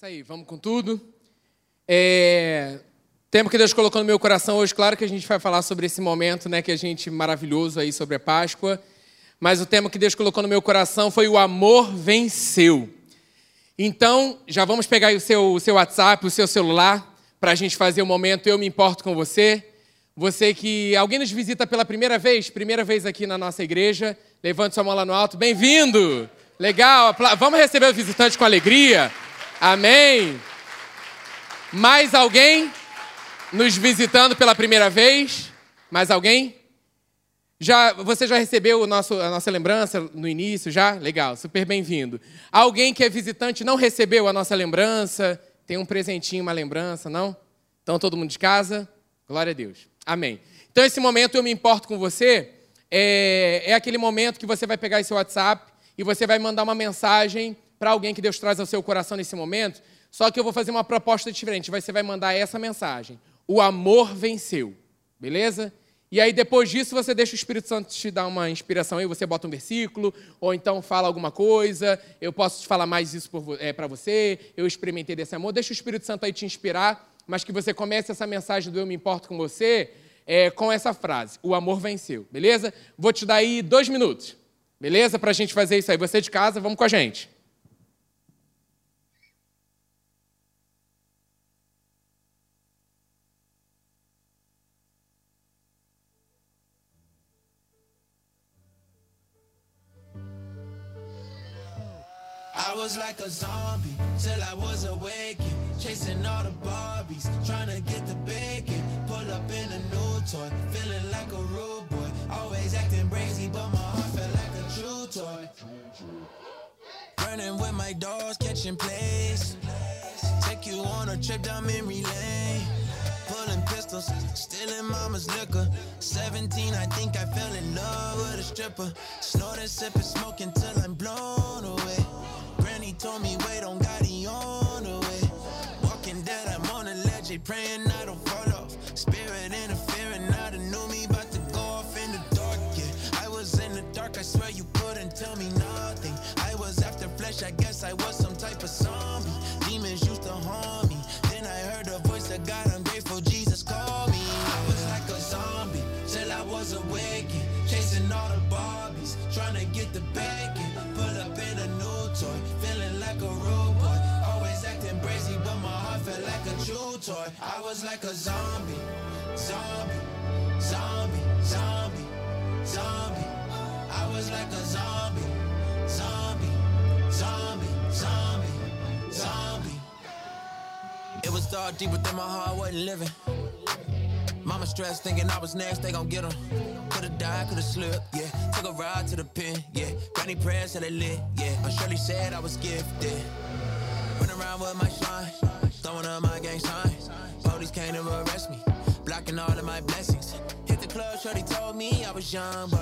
isso aí, vamos com tudo. É... Tempo que Deus colocou no meu coração hoje, claro que a gente vai falar sobre esse momento, né, que a gente maravilhoso aí sobre a Páscoa. Mas o tema que Deus colocou no meu coração foi o amor venceu. Então, já vamos pegar o seu, o seu WhatsApp, o seu celular, para a gente fazer o momento Eu Me Importo com Você. Você que. Alguém nos visita pela primeira vez, primeira vez aqui na nossa igreja, levante sua mão lá no alto. Bem-vindo! Legal, vamos receber o visitante com alegria. Amém. Mais alguém nos visitando pela primeira vez? Mais alguém? Já, você já recebeu nosso, a nossa lembrança no início? Já? Legal, super bem-vindo. Alguém que é visitante não recebeu a nossa lembrança? Tem um presentinho, uma lembrança, não? Então, todo mundo de casa? Glória a Deus. Amém. Então, esse momento eu me importo com você. É, é aquele momento que você vai pegar esse WhatsApp e você vai mandar uma mensagem para alguém que Deus traz ao seu coração nesse momento. Só que eu vou fazer uma proposta diferente. Você vai mandar essa mensagem: O amor venceu. Beleza? E aí, depois disso, você deixa o Espírito Santo te dar uma inspiração aí, você bota um versículo, ou então fala alguma coisa, eu posso te falar mais isso é, para você, eu experimentei desse amor. Deixa o Espírito Santo aí te inspirar, mas que você comece essa mensagem do Eu Me Importo com você é, com essa frase: O amor venceu, beleza? Vou te dar aí dois minutos. Beleza? Para a gente fazer isso aí. Você de casa, vamos com a gente. I was like a zombie till I was awakened, chasing all the Barbies, trying to get the bacon. Pull up in a new toy, feeling like a rude boy, always acting brazy, but my heart felt like a true toy. Running with my dogs, catching plays. Take you on a trip down memory lane. Pulling pistols, stealing mama's liquor. 17, I think I fell in love with a stripper. Snorting, sipping, smoking till I'm blown away told me wait, on God. I was like a zombie, zombie, zombie, zombie, zombie. I was like a zombie, zombie, zombie, zombie, zombie. It was dark deep within my heart, wasn't living. Mama stressed, thinking I was next, they gon' get him. Could've died, could've slipped, yeah. Took a ride to the pen, yeah. Granny prayers till they lit, yeah. I'm surely said I was gifted. Run around with my shine, throwing up my gang signs. Came to arrest me, blocking all of my blessings. Hit the club, shorty told me I was young, but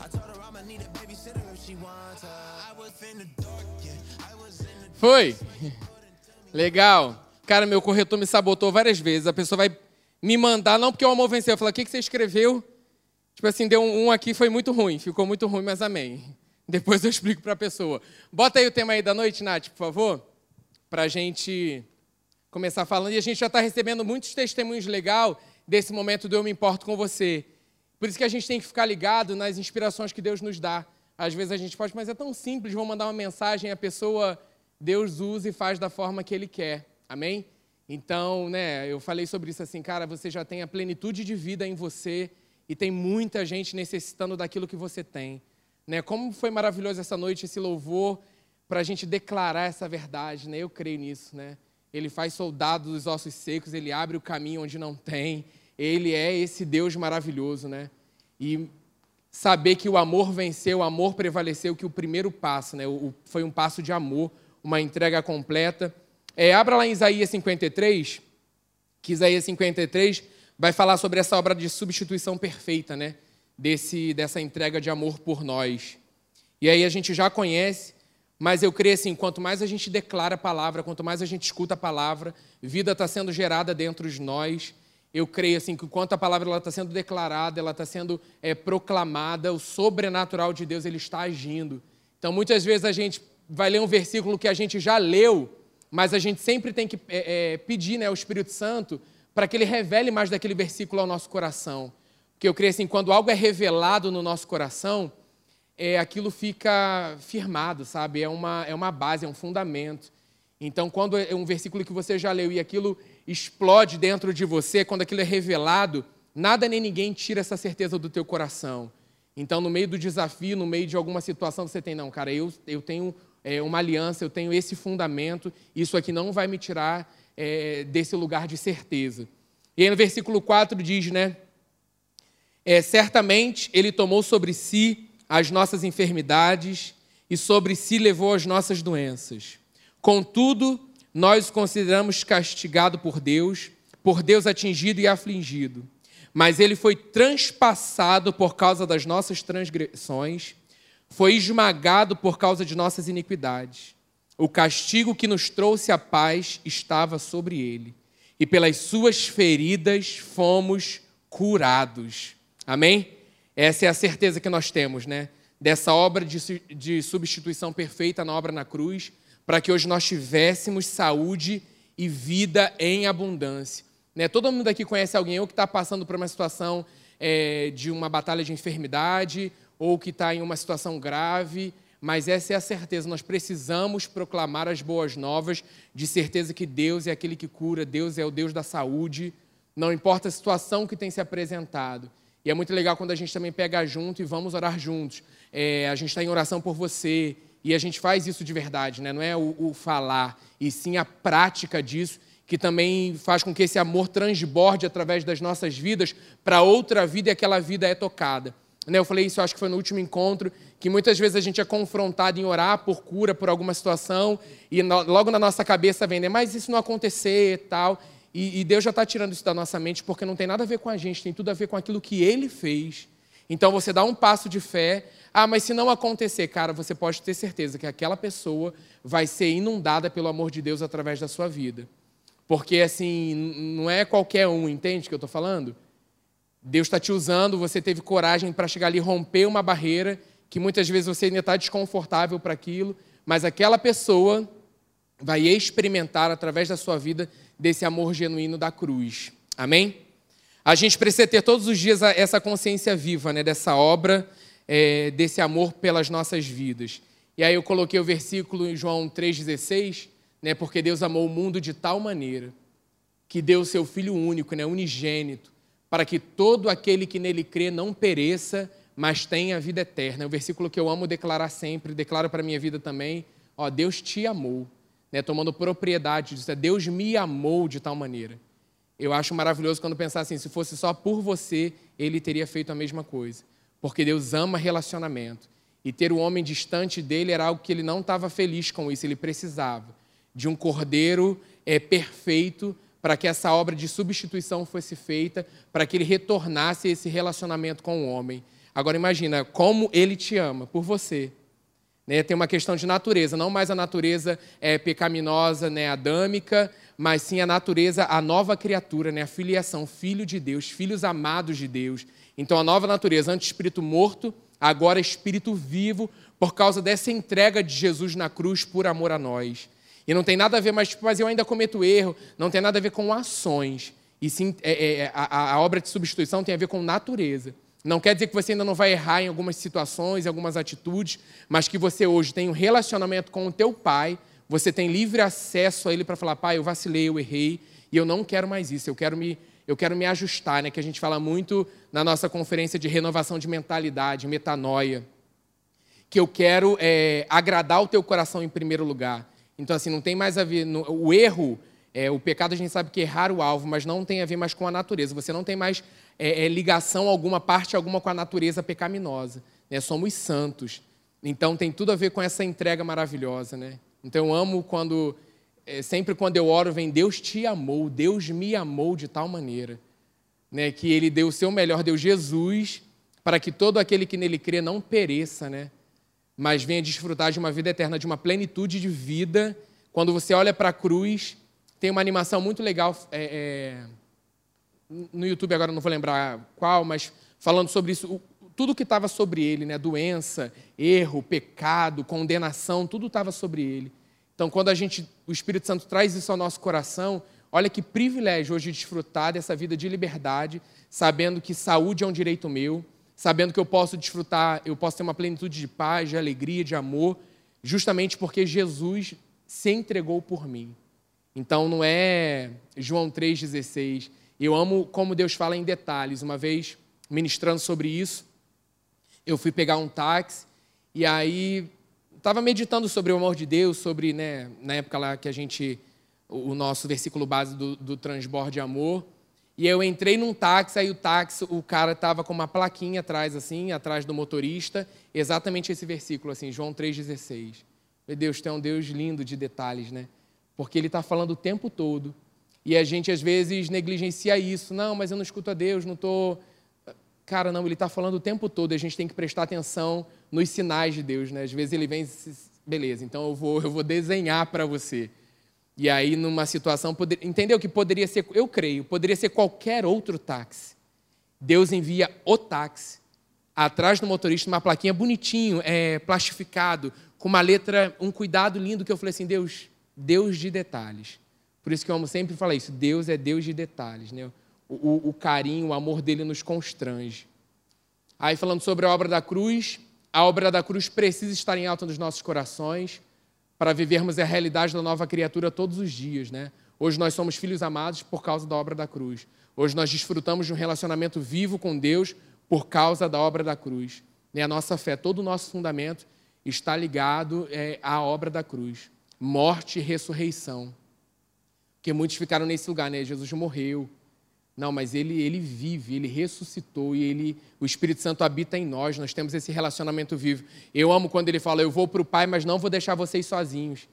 I told her I'ma need a babysitter if she wants her. I was in the dark, yeah. I was in the Foi. Legal. Cara, meu corretor me sabotou várias vezes. A pessoa vai me mandar, não porque o amor venceu. Eu falei, o que, que você escreveu? Tipo assim, deu um, um aqui, foi muito ruim. Ficou muito ruim, mas amém. Depois eu explico para a pessoa. Bota aí o tema aí da noite, Nath, por favor. Para gente começar falando. E a gente já está recebendo muitos testemunhos legais desse momento do Eu Me Importo com Você. Por isso que a gente tem que ficar ligado nas inspirações que Deus nos dá. Às vezes a gente pode, mas é tão simples, vou mandar uma mensagem, a pessoa, Deus usa e faz da forma que Ele quer. Amém? Então, né, eu falei sobre isso assim, cara, você já tem a plenitude de vida em você e tem muita gente necessitando daquilo que você tem. Né? Como foi maravilhoso essa noite, esse louvor, para a gente declarar essa verdade, né? Eu creio nisso, né? Ele faz soldados dos ossos secos, ele abre o caminho onde não tem. Ele é esse Deus maravilhoso, né? E saber que o amor venceu, o amor prevaleceu, que o primeiro passo, né? O, foi um passo de amor, uma entrega completa. É, abra lá em Isaías 53, que Isaías 53 vai falar sobre essa obra de substituição perfeita, né? Desse, dessa entrega de amor por nós. E aí a gente já conhece, mas eu creio assim, quanto mais a gente declara a palavra, quanto mais a gente escuta a palavra, vida está sendo gerada dentro de nós. Eu creio assim que enquanto a palavra está sendo declarada, ela está sendo é, proclamada, o sobrenatural de Deus ele está agindo. Então muitas vezes a gente vai ler um versículo que a gente já leu, mas a gente sempre tem que é, é, pedir né, ao Espírito Santo para que ele revele mais daquele versículo ao nosso coração. Porque eu creio assim, quando algo é revelado no nosso coração, é, aquilo fica firmado, sabe? É uma, é uma base, é um fundamento. Então, quando é um versículo que você já leu e aquilo explode dentro de você, quando aquilo é revelado, nada nem ninguém tira essa certeza do teu coração. Então, no meio do desafio, no meio de alguma situação, você tem, não, cara, eu, eu tenho é, uma aliança, eu tenho esse fundamento, isso aqui não vai me tirar é, desse lugar de certeza. E aí no versículo 4 diz, né? É, certamente ele tomou sobre si as nossas enfermidades e sobre si levou as nossas doenças. Contudo, nós o consideramos castigado por Deus, por Deus atingido e afligido. Mas ele foi transpassado por causa das nossas transgressões, foi esmagado por causa de nossas iniquidades. O castigo que nos trouxe a paz estava sobre ele, e pelas suas feridas fomos curados. Amém? Essa é a certeza que nós temos, né? Dessa obra de, de substituição perfeita na obra na cruz, para que hoje nós tivéssemos saúde e vida em abundância. Né? Todo mundo aqui conhece alguém ou que está passando por uma situação é, de uma batalha de enfermidade, ou que está em uma situação grave, mas essa é a certeza, nós precisamos proclamar as boas novas, de certeza que Deus é aquele que cura, Deus é o Deus da saúde, não importa a situação que tem se apresentado. E é muito legal quando a gente também pega junto e vamos orar juntos. É, a gente está em oração por você e a gente faz isso de verdade, né? não é o, o falar, e sim a prática disso, que também faz com que esse amor transborde através das nossas vidas para outra vida e aquela vida é tocada. Né, eu falei isso, acho que foi no último encontro, que muitas vezes a gente é confrontado em orar por cura, por alguma situação, e logo na nossa cabeça vem, né, mas isso não acontecer e tal. E, Deus já está tirando isso da nossa mente, porque não tem nada a ver com a gente, tem tudo a ver com aquilo que Ele fez. Então você dá um passo de fé. Ah, mas se não acontecer, cara, você pode ter certeza que aquela pessoa vai ser inundada pelo amor de Deus através da sua vida. Porque assim, não é qualquer um, entende o que eu estou falando? Deus está te usando, você teve coragem para chegar ali e romper uma barreira que muitas vezes você ainda está desconfortável para aquilo, mas aquela pessoa vai experimentar através da sua vida desse amor genuíno da cruz. Amém? A gente precisa ter todos os dias essa consciência viva, né, dessa obra, é, desse amor pelas nossas vidas. E aí eu coloquei o versículo em João 3,16, né, porque Deus amou o mundo de tal maneira que deu o seu Filho único, né, unigênito, para que todo aquele que nele crê não pereça, mas tenha a vida eterna. É um versículo que eu amo declarar sempre, declaro para a minha vida também. Ó, Deus te amou, né? tomando propriedade disso. É, Deus me amou de tal maneira. Eu acho maravilhoso quando pensar assim, se fosse só por você, ele teria feito a mesma coisa. Porque Deus ama relacionamento. E ter o homem distante dele era algo que ele não estava feliz com isso, ele precisava de um cordeiro é, perfeito para que essa obra de substituição fosse feita, para que ele retornasse esse relacionamento com o homem. Agora imagina como ele te ama, por você. Né? Tem uma questão de natureza, não mais a natureza é, pecaminosa, né, adâmica, mas sim a natureza, a nova criatura, né, a filiação, filho de Deus, filhos amados de Deus. Então a nova natureza, antes espírito morto, agora espírito vivo, por causa dessa entrega de Jesus na cruz por amor a nós. E não tem nada a ver, mas, tipo, mas eu ainda cometo erro. Não tem nada a ver com ações. E sim, é, é, é, a, a obra de substituição tem a ver com natureza. Não quer dizer que você ainda não vai errar em algumas situações, em algumas atitudes, mas que você hoje tem um relacionamento com o teu pai, você tem livre acesso a ele para falar, pai, eu vacilei, eu errei, e eu não quero mais isso, eu quero me, eu quero me ajustar, né? que a gente fala muito na nossa conferência de renovação de mentalidade, metanoia, que eu quero é, agradar o teu coração em primeiro lugar. Então, assim, não tem mais a ver. No, o erro, é, o pecado, a gente sabe que é errar o alvo, mas não tem a ver mais com a natureza. Você não tem mais é, é, ligação alguma, parte alguma com a natureza pecaminosa. Né? Somos santos. Então, tem tudo a ver com essa entrega maravilhosa. Né? Então, eu amo quando. É, sempre quando eu oro, vem Deus te amou, Deus me amou de tal maneira. Né? Que Ele deu o seu melhor, deu Jesus, para que todo aquele que nele crê não pereça, né? mas venha desfrutar de uma vida eterna, de uma plenitude de vida. Quando você olha para a cruz, tem uma animação muito legal é, é, no YouTube, agora não vou lembrar qual, mas falando sobre isso, tudo que estava sobre ele, né? doença, erro, pecado, condenação, tudo estava sobre ele. Então, quando a gente, o Espírito Santo traz isso ao nosso coração, olha que privilégio hoje desfrutar dessa vida de liberdade, sabendo que saúde é um direito meu, sabendo que eu posso desfrutar, eu posso ter uma plenitude de paz, de alegria, de amor, justamente porque Jesus se entregou por mim. Então não é João 3,16. Eu amo como Deus fala em detalhes. Uma vez, ministrando sobre isso, eu fui pegar um táxi e aí estava meditando sobre o amor de Deus, sobre, né, na época lá que a gente, o nosso versículo base do, do transborde de amor. E eu entrei num táxi, aí o táxi, o cara estava com uma plaquinha atrás, assim, atrás do motorista, exatamente esse versículo, assim, João 3,16. Meu Deus, tem um Deus lindo de detalhes, né? Porque ele está falando o tempo todo. E a gente, às vezes, negligencia isso. Não, mas eu não escuto a Deus, não estou... Cara, não, ele está falando o tempo todo, a gente tem que prestar atenção nos sinais de Deus, né? Às vezes ele vem, beleza, então eu vou, eu vou desenhar para você. E aí, numa situação, poder... entendeu que poderia ser, eu creio, poderia ser qualquer outro táxi. Deus envia o táxi, atrás do motorista, uma plaquinha bonitinho, é, plastificado, com uma letra, um cuidado lindo, que eu falei assim, Deus, Deus de detalhes. Por isso que eu amo sempre falar isso, Deus é Deus de detalhes. Né? O, o, o carinho, o amor dele nos constrange. Aí, falando sobre a obra da cruz, a obra da cruz precisa estar em alta nos nossos corações, para vivermos a realidade da nova criatura todos os dias, né? Hoje nós somos filhos amados por causa da obra da cruz. Hoje nós desfrutamos de um relacionamento vivo com Deus por causa da obra da cruz. E a nossa fé, todo o nosso fundamento está ligado é, à obra da cruz. Morte e ressurreição. Porque muitos ficaram nesse lugar, né? Jesus morreu, não, mas ele, ele vive, ele ressuscitou e ele, o Espírito Santo habita em nós, nós temos esse relacionamento vivo. Eu amo quando ele fala, eu vou para o Pai, mas não vou deixar vocês sozinhos.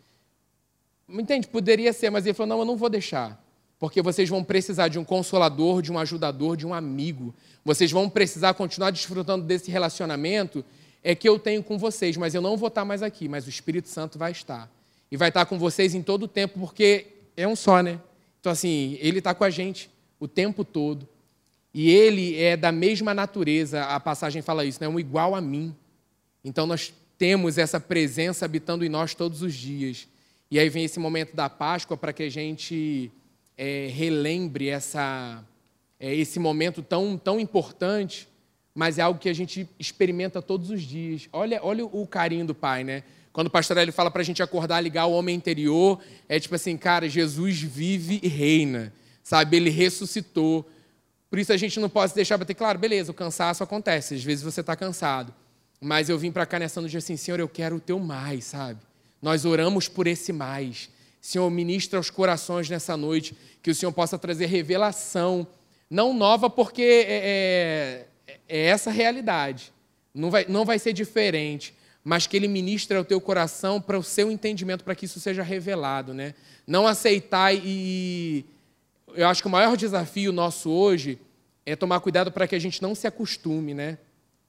Entende? Poderia ser, mas ele falou, não, eu não vou deixar. Porque vocês vão precisar de um consolador, de um ajudador, de um amigo. Vocês vão precisar continuar desfrutando desse relacionamento é que eu tenho com vocês, mas eu não vou estar mais aqui, mas o Espírito Santo vai estar. E vai estar com vocês em todo o tempo, porque é um só, né? Então, assim, ele está com a gente o tempo todo. E ele é da mesma natureza, a passagem fala isso, né? um igual a mim. Então nós temos essa presença habitando em nós todos os dias. E aí vem esse momento da Páscoa para que a gente é, relembre essa, é, esse momento tão, tão importante, mas é algo que a gente experimenta todos os dias. Olha, olha o carinho do Pai, né? Quando o pastor ele fala para a gente acordar, ligar o homem interior, é tipo assim, cara, Jesus vive e reina sabe? Ele ressuscitou. Por isso a gente não pode deixar bater claro, beleza, o cansaço acontece, às vezes você está cansado. Mas eu vim para cá nessa noite assim, Senhor, eu quero o teu mais, sabe? Nós oramos por esse mais. Senhor, ministra aos corações nessa noite, que o Senhor possa trazer revelação, não nova, porque é, é, é essa realidade, não vai, não vai ser diferente, mas que Ele ministre ao teu coração para o seu entendimento, para que isso seja revelado, né? Não aceitar e eu acho que o maior desafio nosso hoje é tomar cuidado para que a gente não se acostume né,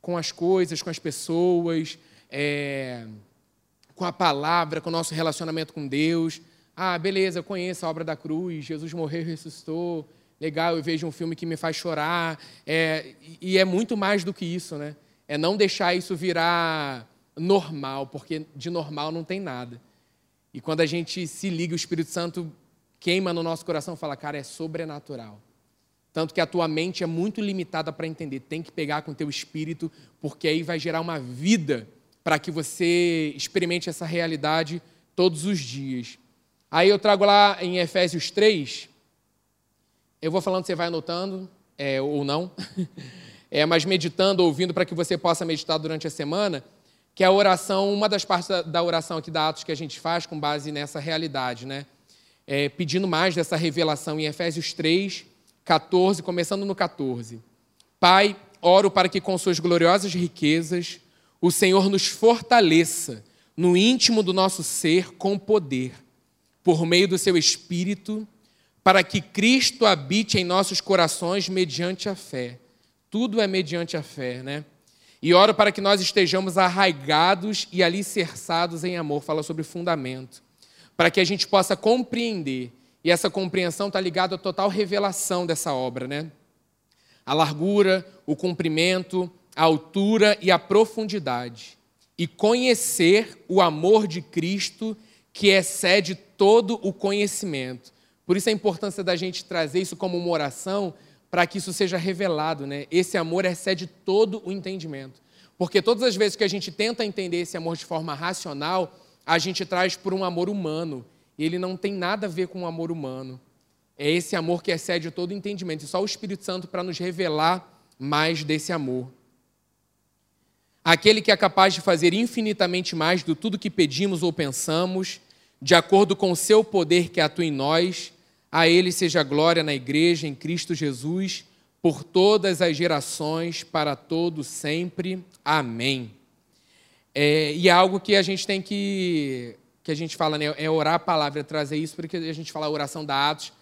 com as coisas, com as pessoas, é, com a palavra, com o nosso relacionamento com Deus. Ah, beleza, eu conheço a obra da cruz, Jesus morreu e ressuscitou. Legal, eu vejo um filme que me faz chorar. É, e é muito mais do que isso, né? É não deixar isso virar normal, porque de normal não tem nada. E quando a gente se liga, o Espírito Santo queima no nosso coração e fala, cara, é sobrenatural. Tanto que a tua mente é muito limitada para entender. Tem que pegar com o teu espírito, porque aí vai gerar uma vida para que você experimente essa realidade todos os dias. Aí eu trago lá em Efésios 3, eu vou falando, você vai anotando, é, ou não, é, mas meditando, ouvindo, para que você possa meditar durante a semana, que é a oração, uma das partes da oração aqui da Atos que a gente faz com base nessa realidade, né? é, pedindo mais dessa revelação em Efésios 3, 14, começando no 14. Pai, oro para que com suas gloriosas riquezas o Senhor nos fortaleça no íntimo do nosso ser com poder, por meio do seu Espírito, para que Cristo habite em nossos corações mediante a fé. Tudo é mediante a fé, né? E oro para que nós estejamos arraigados e alicerçados em amor. Fala sobre fundamento para que a gente possa compreender. E essa compreensão está ligada à total revelação dessa obra, né? A largura, o comprimento, a altura e a profundidade. E conhecer o amor de Cristo que excede todo o conhecimento. Por isso a importância da gente trazer isso como uma oração, para que isso seja revelado, né? Esse amor excede todo o entendimento. Porque todas as vezes que a gente tenta entender esse amor de forma racional, a gente traz por um amor humano. E ele não tem nada a ver com o um amor humano. É esse amor que excede todo o entendimento. E só o Espírito Santo para nos revelar mais desse amor. Aquele que é capaz de fazer infinitamente mais do tudo que pedimos ou pensamos, de acordo com o seu poder que atua em nós, a Ele seja glória na Igreja, em Cristo Jesus, por todas as gerações, para todo sempre. Amém. É, e é algo que a gente tem que, que a gente fala, né, é orar a palavra, é trazer isso, porque a gente fala a oração da Atos,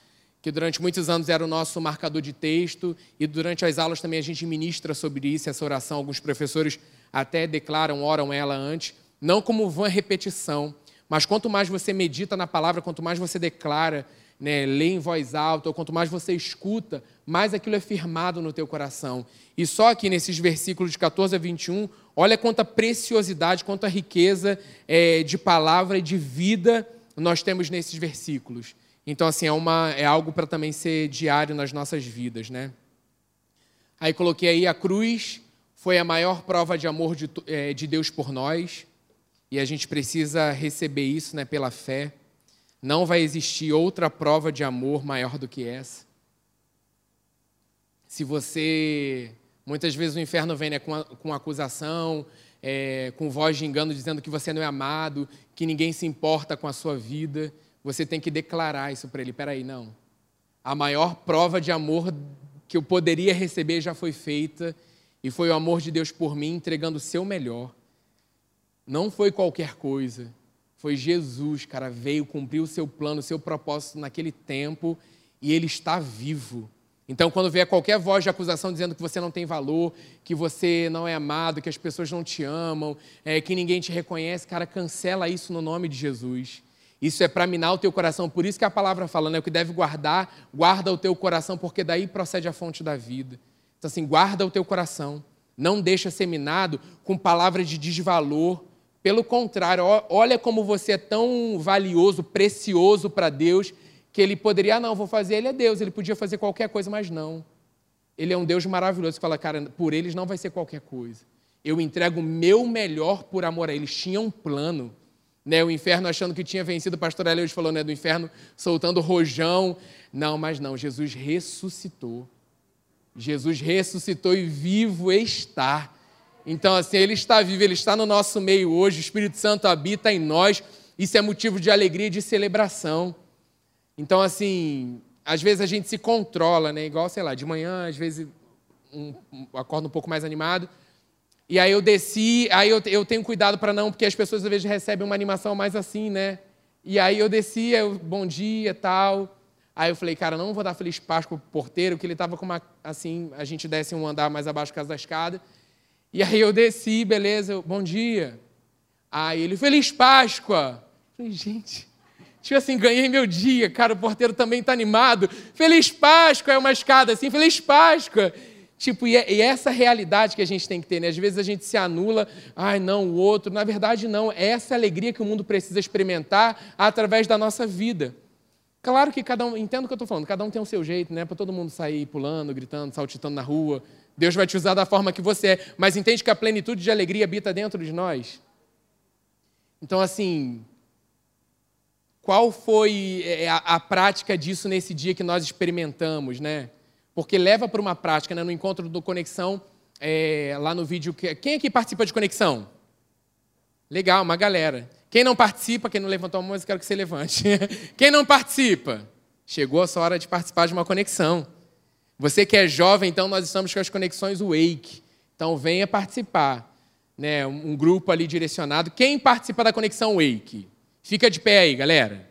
que durante muitos anos era o nosso marcador de texto, e durante as aulas também a gente ministra sobre isso, essa oração. Alguns professores até declaram, oram ela antes, não como vã repetição, mas quanto mais você medita na palavra, quanto mais você declara, né, lê em voz alta, ou quanto mais você escuta, mais aquilo é firmado no teu coração. E só aqui nesses versículos de 14 a 21, olha quanta preciosidade, quanta riqueza é, de palavra e de vida nós temos nesses versículos. Então, assim, é, uma, é algo para também ser diário nas nossas vidas, né? Aí coloquei aí a cruz, foi a maior prova de amor de, é, de Deus por nós, e a gente precisa receber isso né, pela fé. Não vai existir outra prova de amor maior do que essa. Se você. Muitas vezes o inferno vem né, com, com acusação, é, com voz de engano, dizendo que você não é amado, que ninguém se importa com a sua vida. Você tem que declarar isso para ele. Peraí, não. A maior prova de amor que eu poderia receber já foi feita, e foi o amor de Deus por mim, entregando o seu melhor. Não foi qualquer coisa. Foi Jesus, cara, veio cumprir o seu plano, o seu propósito naquele tempo e ele está vivo. Então, quando vier qualquer voz de acusação dizendo que você não tem valor, que você não é amado, que as pessoas não te amam, é, que ninguém te reconhece, cara, cancela isso no nome de Jesus. Isso é para minar o teu coração. Por isso que a palavra fala, né? O que deve guardar, guarda o teu coração, porque daí procede a fonte da vida. Então, assim, guarda o teu coração. Não deixa ser minado com palavras de desvalor, pelo contrário, olha como você é tão valioso, precioso para Deus, que ele poderia, ah, não, vou fazer, ele é Deus, ele podia fazer qualquer coisa, mas não. Ele é um Deus maravilhoso que fala, cara, por eles não vai ser qualquer coisa. Eu entrego o meu melhor por amor a eles. Tinha um plano. Né, o inferno achando que tinha vencido, o pastor Eleus falou né, do inferno soltando rojão. Não, mas não, Jesus ressuscitou. Jesus ressuscitou e vivo está. Então, assim, Ele está vivo, Ele está no nosso meio hoje, o Espírito Santo habita em nós, isso é motivo de alegria e de celebração. Então, assim, às vezes a gente se controla, né? Igual, sei lá, de manhã, às vezes um, um, acordo um pouco mais animado. E aí eu desci, aí eu, eu tenho cuidado para não, porque as pessoas às vezes recebem uma animação mais assim, né? E aí eu desci, eu, bom dia, tal. Aí eu falei, cara, não vou dar feliz Páscoa pro porteiro, porque ele estava com uma, assim, a gente desce um andar mais abaixo da casa da escada. E aí eu desci, beleza, eu, bom dia. Aí ele, Feliz Páscoa. Eu falei, gente, tipo assim, ganhei meu dia, cara, o porteiro também está animado. Feliz Páscoa, é uma escada assim, Feliz Páscoa. Tipo, e, é, e essa realidade que a gente tem que ter, né? Às vezes a gente se anula, ai não, o outro. Na verdade, não. É essa alegria que o mundo precisa experimentar através da nossa vida. Claro que cada um, entendo o que eu estou falando, cada um tem o seu jeito, né? Para todo mundo sair pulando, gritando, saltitando na rua, Deus vai te usar da forma que você é, mas entende que a plenitude de alegria habita dentro de nós? Então, assim, qual foi é, a, a prática disso nesse dia que nós experimentamos, né? Porque leva para uma prática, né? No encontro do Conexão, é, lá no vídeo. Quem aqui participa de Conexão? Legal, uma galera. Quem não participa, quem não levantou a mão, eu quero que você levante. quem não participa? Chegou a sua hora de participar de uma conexão. Você que é jovem, então nós estamos com as conexões Wake. Então venha participar. Né? Um grupo ali direcionado. Quem participa da conexão Wake? Fica de pé aí, galera.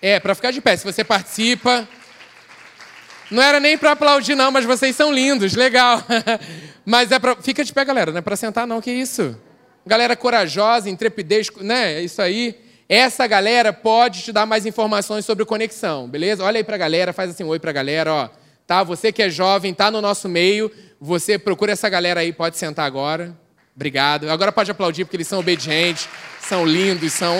É, para ficar de pé. Se você participa. Não era nem para aplaudir, não, mas vocês são lindos, legal. mas é para. Fica de pé, galera, não é para sentar, não, que isso. Galera corajosa, intrepidez, né? É isso aí. Essa galera pode te dar mais informações sobre conexão, beleza? Olha aí para a galera, faz assim, oi para a galera, ó. Tá? Você que é jovem, tá no nosso meio, você procura essa galera aí, pode sentar agora. Obrigado. Agora pode aplaudir porque eles são obedientes, são lindos, são.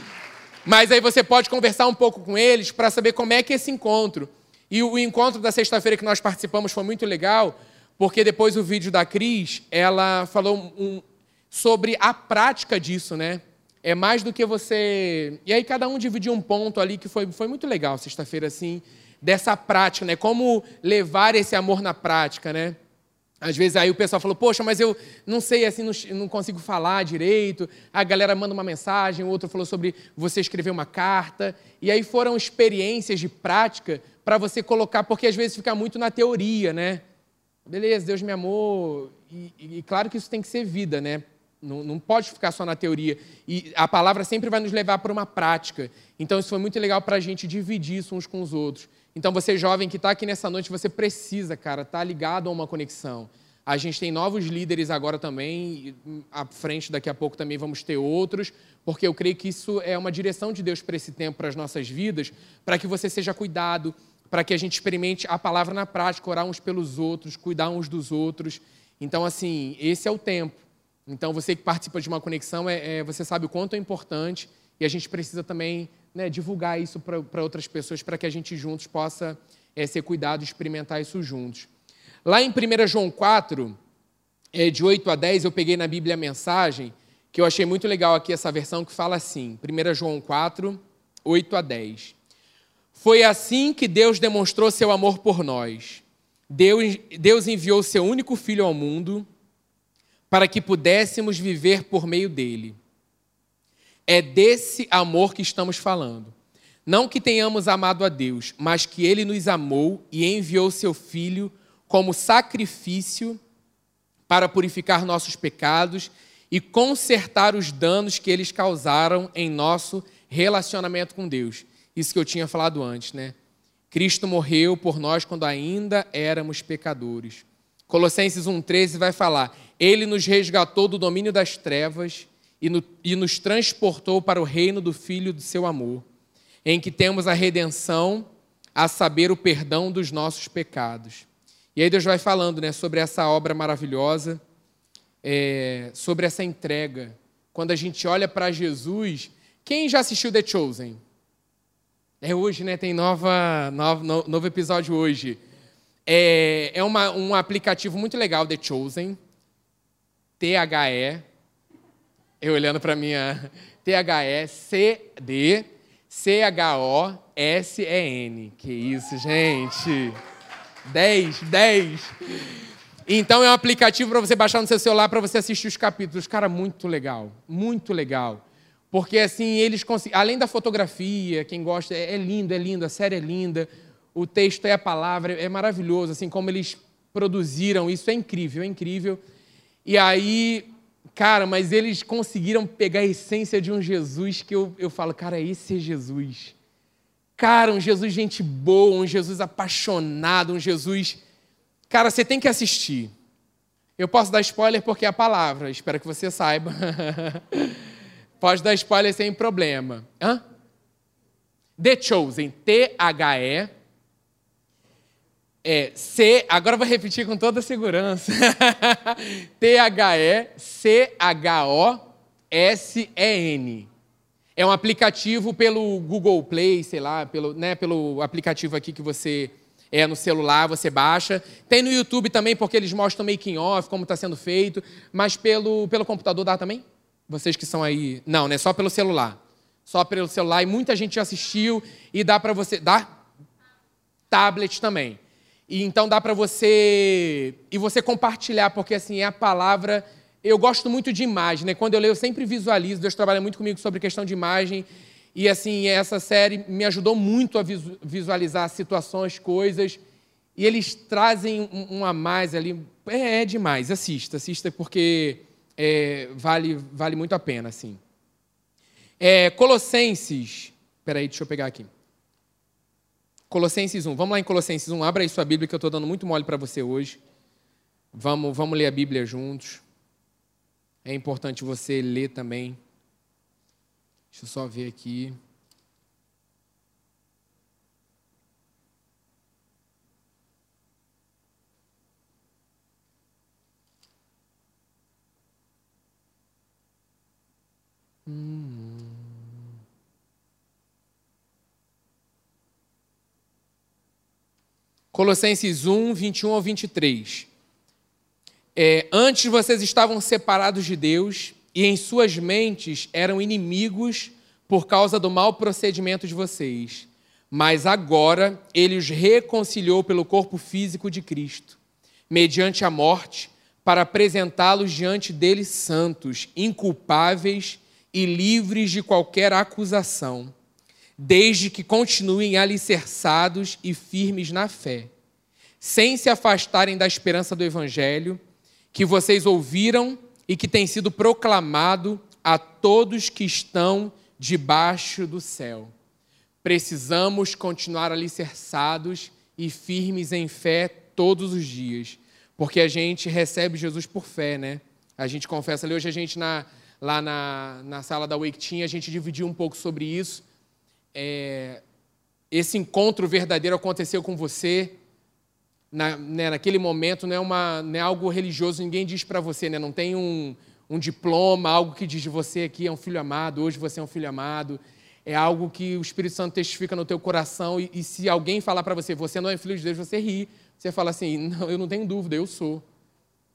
Mas aí você pode conversar um pouco com eles para saber como é que é esse encontro. E o encontro da sexta-feira que nós participamos foi muito legal, porque depois o vídeo da Cris, ela falou um, sobre a prática disso, né? É mais do que você. E aí cada um dividiu um ponto ali que foi, foi muito legal sexta-feira, assim, dessa prática, né? Como levar esse amor na prática, né? Às vezes aí o pessoal falou, poxa, mas eu não sei, assim, não, não, consigo falar direito. A galera manda uma mensagem, o outro falou sobre você escrever uma carta. E aí foram experiências de prática para você colocar, porque às vezes fica muito na teoria, né? Beleza, Deus me amou. E, e, e claro que isso tem que ser vida, né? Não, não, pode ficar só na teoria. E a palavra sempre vai nos levar para uma prática. Então isso foi muito legal para a gente dividir isso uns com os outros. Então, você jovem que está aqui nessa noite, você precisa, cara, estar tá ligado a uma conexão. A gente tem novos líderes agora também, à frente daqui a pouco também vamos ter outros, porque eu creio que isso é uma direção de Deus para esse tempo, para as nossas vidas, para que você seja cuidado, para que a gente experimente a palavra na prática, orar uns pelos outros, cuidar uns dos outros. Então, assim, esse é o tempo. Então, você que participa de uma conexão, é, é você sabe o quanto é importante e a gente precisa também né, divulgar isso para outras pessoas, para que a gente juntos possa é, ser cuidado e experimentar isso juntos. Lá em 1 João 4, é, de 8 a 10, eu peguei na Bíblia a mensagem, que eu achei muito legal aqui essa versão, que fala assim, 1 João 4, 8 a 10. Foi assim que Deus demonstrou seu amor por nós. Deus, Deus enviou seu único filho ao mundo para que pudéssemos viver por meio dele. É desse amor que estamos falando. Não que tenhamos amado a Deus, mas que ele nos amou e enviou seu Filho como sacrifício para purificar nossos pecados e consertar os danos que eles causaram em nosso relacionamento com Deus. Isso que eu tinha falado antes, né? Cristo morreu por nós quando ainda éramos pecadores. Colossenses 1,13 vai falar: Ele nos resgatou do domínio das trevas e, no, e nos transportou para o reino do Filho do seu amor, em que temos a redenção, a saber, o perdão dos nossos pecados. E aí Deus vai falando né, sobre essa obra maravilhosa, é, sobre essa entrega. Quando a gente olha para Jesus, quem já assistiu The Chosen? É hoje, né? Tem nova, novo episódio hoje. É, é uma, um aplicativo muito legal, The Chosen. T-H-E eu olhando para minha T-H-E-C-D C-H-O-S-E-N. Que isso, gente. 10, 10. Então é um aplicativo para você baixar no seu celular para você assistir os capítulos. Cara, muito legal, muito legal. Porque assim, eles conseguem. Além da fotografia, quem gosta, é, é lindo, é lindo, a série é linda, o texto é a palavra, é maravilhoso, assim, como eles produziram isso, é incrível, é incrível. E aí Cara, mas eles conseguiram pegar a essência de um Jesus que eu, eu falo, cara, esse é Jesus. Cara, um Jesus gente boa, um Jesus apaixonado, um Jesus. Cara, você tem que assistir. Eu posso dar spoiler porque é a palavra, espero que você saiba. Pode dar spoiler sem problema. Hã? The Chosen, T-H-E é C, agora vou repetir com toda segurança. T-H-E-C-H-O-S-E-N. É um aplicativo pelo Google Play, sei lá, pelo, né, pelo aplicativo aqui que você é no celular, você baixa. Tem no YouTube também, porque eles mostram making off, como está sendo feito. Mas pelo, pelo computador dá também? Vocês que são aí. Não, né? Só pelo celular. Só pelo celular. E muita gente já assistiu e dá para você. Dá? Tablet também. E então dá para você e você compartilhar, porque assim é a palavra. Eu gosto muito de imagem, né? Quando eu leio, eu sempre visualizo. Deus trabalha muito comigo sobre questão de imagem. E assim, essa série me ajudou muito a visualizar situações, coisas. E eles trazem um, um a mais ali. É, é, demais. Assista, assista, porque é, vale, vale muito a pena, assim. É, Colossenses. Peraí, deixa eu pegar aqui. Colossenses 1. Vamos lá em Colossenses 1. Abra aí sua Bíblia que eu estou dando muito mole para você hoje. Vamos, vamos ler a Bíblia juntos. É importante você ler também. Deixa eu só ver aqui. Hum. Colossenses 1, 21 ao 23. É, antes vocês estavam separados de Deus e em suas mentes eram inimigos por causa do mau procedimento de vocês. Mas agora ele os reconciliou pelo corpo físico de Cristo, mediante a morte, para apresentá-los diante dele santos, inculpáveis e livres de qualquer acusação, desde que continuem alicerçados e firmes na fé, sem se afastarem da esperança do Evangelho, que vocês ouviram e que tem sido proclamado a todos que estão debaixo do céu. Precisamos continuar alicerçados e firmes em fé todos os dias, porque a gente recebe Jesus por fé, né? A gente confessa ali, hoje a gente na, lá na, na sala da Wake Team, a gente dividiu um pouco sobre isso. É, esse encontro verdadeiro aconteceu com você, na, né, naquele momento, não é, uma, não é algo religioso, ninguém diz para você, né? não tem um, um diploma, algo que diz você aqui é um filho amado, hoje você é um filho amado. É algo que o Espírito Santo testifica no teu coração e, e se alguém falar para você, você não é filho de Deus, você ri. Você fala assim, não, eu não tenho dúvida, eu sou.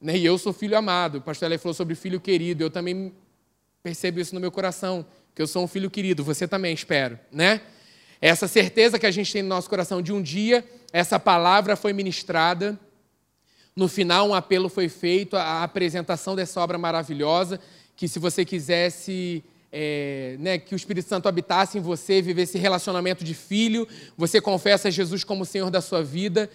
Né? E eu sou filho amado. O pastor Eli falou sobre filho querido. Eu também percebo isso no meu coração, que eu sou um filho querido. Você também, espero. Né? Essa certeza que a gente tem no nosso coração de um dia, essa palavra foi ministrada no final, um apelo foi feito à apresentação dessa obra maravilhosa, que se você quisesse é, né, que o Espírito Santo habitasse em você, viver esse relacionamento de filho, você confessa Jesus como Senhor da sua vida,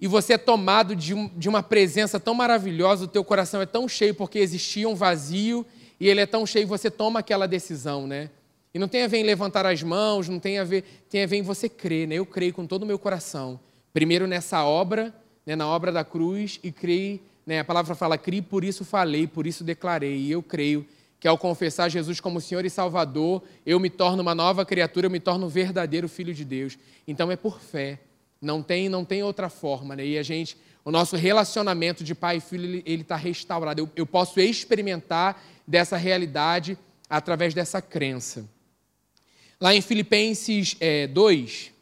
e você é tomado de, um, de uma presença tão maravilhosa, o teu coração é tão cheio porque existia um vazio, e ele é tão cheio, você toma aquela decisão, né? E não tem a ver em levantar as mãos, não tem a ver, tem a ver em você crer, né? Eu creio com todo o meu coração. Primeiro nessa obra, né, na obra da cruz e creio, né, a palavra fala, criei, por isso falei, por isso declarei. E eu creio que ao confessar Jesus como Senhor e Salvador, eu me torno uma nova criatura, eu me torno um verdadeiro filho de Deus. Então é por fé. Não tem, não tem outra forma. Né? E a gente, o nosso relacionamento de pai e filho, ele está restaurado. Eu, eu posso experimentar dessa realidade através dessa crença. Lá em Filipenses é, 2,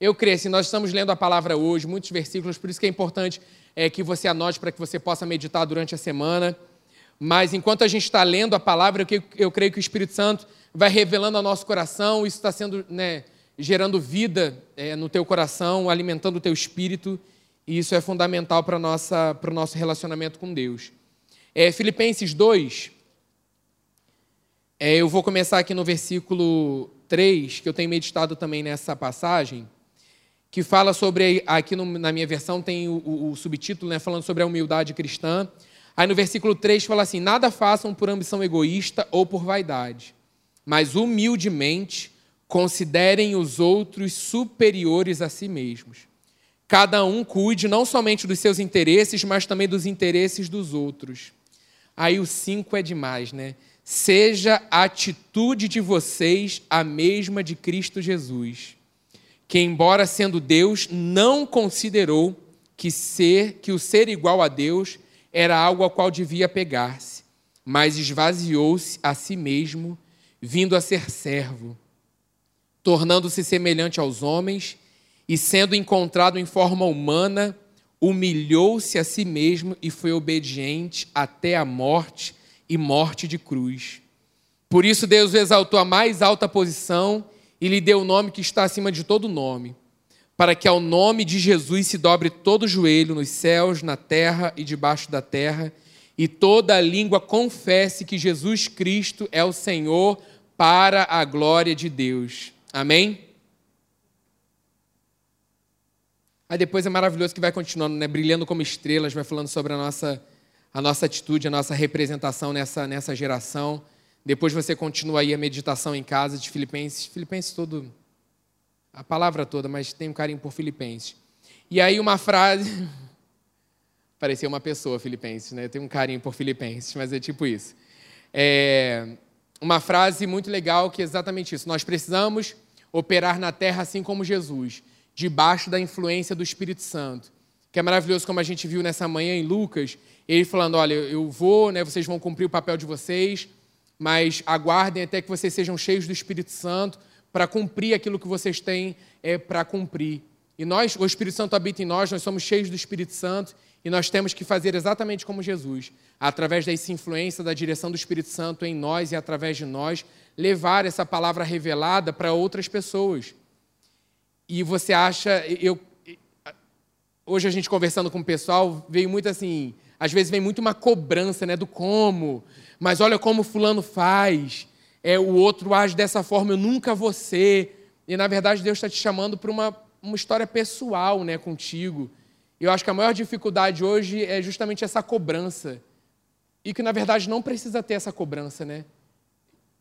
eu creio, assim, nós estamos lendo a palavra hoje, muitos versículos, por isso que é importante é, que você anote para que você possa meditar durante a semana. Mas enquanto a gente está lendo a palavra, eu, eu creio que o Espírito Santo vai revelando ao nosso coração, isso está sendo, né, gerando vida é, no teu coração, alimentando o teu espírito, e isso é fundamental para o nosso relacionamento com Deus. É, Filipenses 2, é, eu vou começar aqui no versículo 3, que eu tenho meditado também nessa passagem que fala sobre, aqui no, na minha versão tem o, o, o subtítulo, né, falando sobre a humildade cristã. Aí no versículo 3 fala assim: Nada façam por ambição egoísta ou por vaidade, mas humildemente considerem os outros superiores a si mesmos. Cada um cuide não somente dos seus interesses, mas também dos interesses dos outros. Aí o 5 é demais, né? Seja a atitude de vocês a mesma de Cristo Jesus que, embora sendo Deus, não considerou que ser que o ser igual a Deus era algo ao qual devia pegar-se, mas esvaziou-se a si mesmo, vindo a ser servo, tornando-se semelhante aos homens e sendo encontrado em forma humana, humilhou-se a si mesmo e foi obediente até a morte e morte de cruz. Por isso Deus o exaltou à mais alta posição e lhe deu o nome que está acima de todo nome, para que ao nome de Jesus se dobre todo o joelho nos céus, na terra e debaixo da terra, e toda língua confesse que Jesus Cristo é o Senhor para a glória de Deus. Amém? Aí depois é maravilhoso que vai continuando, né? brilhando como estrelas, vai falando sobre a nossa, a nossa atitude, a nossa representação nessa, nessa geração. Depois você continua aí a meditação em casa de Filipenses. Filipenses todo, a palavra toda, mas tem um carinho por Filipenses. E aí uma frase, parecia uma pessoa Filipenses, né? Eu tenho um carinho por Filipenses, mas é tipo isso. É uma frase muito legal que é exatamente isso. Nós precisamos operar na terra assim como Jesus, debaixo da influência do Espírito Santo. Que é maravilhoso como a gente viu nessa manhã em Lucas, ele falando, olha, eu vou, né, vocês vão cumprir o papel de vocês, mas aguardem até que vocês sejam cheios do Espírito Santo para cumprir aquilo que vocês têm é, para cumprir. E nós, o Espírito Santo habita em nós, nós somos cheios do Espírito Santo e nós temos que fazer exatamente como Jesus, através dessa influência da direção do Espírito Santo em nós e através de nós, levar essa palavra revelada para outras pessoas. E você acha, eu hoje a gente conversando com o pessoal, veio muito assim, às vezes vem muito uma cobrança, né, do como, mas olha como fulano faz, é o outro age dessa forma, eu nunca vou ser. E na verdade Deus está te chamando para uma, uma história pessoal, né, contigo. Eu acho que a maior dificuldade hoje é justamente essa cobrança. E que na verdade não precisa ter essa cobrança, né?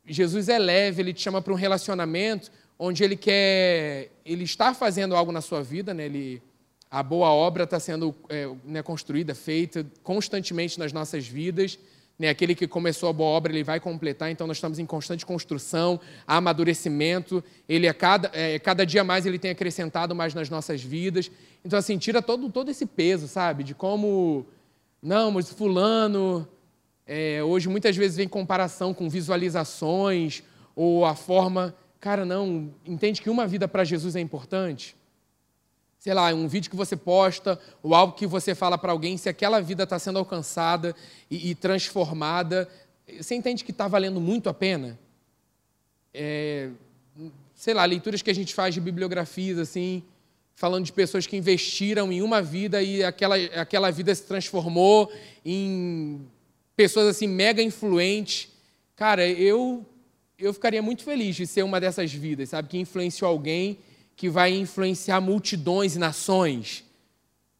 Jesus é leve, ele te chama para um relacionamento onde ele quer, ele está fazendo algo na sua vida, né? Ele, a boa obra está sendo é, né, construída, feita constantemente nas nossas vidas. Né? Aquele que começou a boa obra, ele vai completar. Então, nós estamos em constante construção, amadurecimento. Ele, a cada, é, cada dia mais, ele tem acrescentado mais nas nossas vidas. Então, assim, tira todo, todo esse peso, sabe? De como, não, mas fulano... É, hoje, muitas vezes, vem comparação com visualizações ou a forma Cara, não, entende que uma vida para Jesus é importante? Sei lá, um vídeo que você posta, ou algo que você fala para alguém, se aquela vida está sendo alcançada e, e, transformada, você entende que está valendo muito a pena? É, sei lá, leituras que a gente faz de bibliografias, assim, falando de pessoas que investiram em uma vida e aquela, aquela vida se transformou em pessoas assim mega influentes. Cara, eu eu ficaria muito feliz de ser uma dessas vidas, sabe, que influenciou alguém que vai influenciar multidões e nações.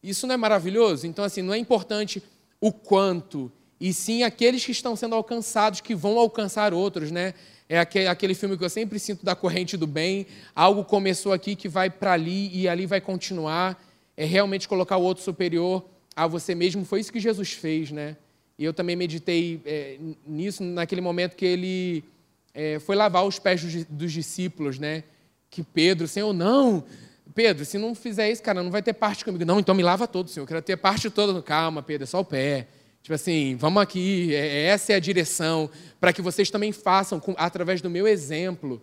Isso não é maravilhoso? Então, assim, não é importante o quanto, e sim aqueles que estão sendo alcançados, que vão alcançar outros, né? É aquele filme que eu sempre sinto da corrente do bem. Algo começou aqui que vai para ali e ali vai continuar. É realmente colocar o outro superior a você mesmo. Foi isso que Jesus fez, né? E eu também meditei é, nisso naquele momento que ele é, foi lavar os pés dos, discípulos, né? Que Pedro, Senhor, não, Pedro, se não fizer isso, cara, não vai ter parte comigo. Não, então me lava todo, Senhor. Eu quero ter parte toda. Calma, Pedro, é só o pé. Tipo assim, vamos aqui, é, é essa é a direção, para que vocês também façam com, através do meu exemplo.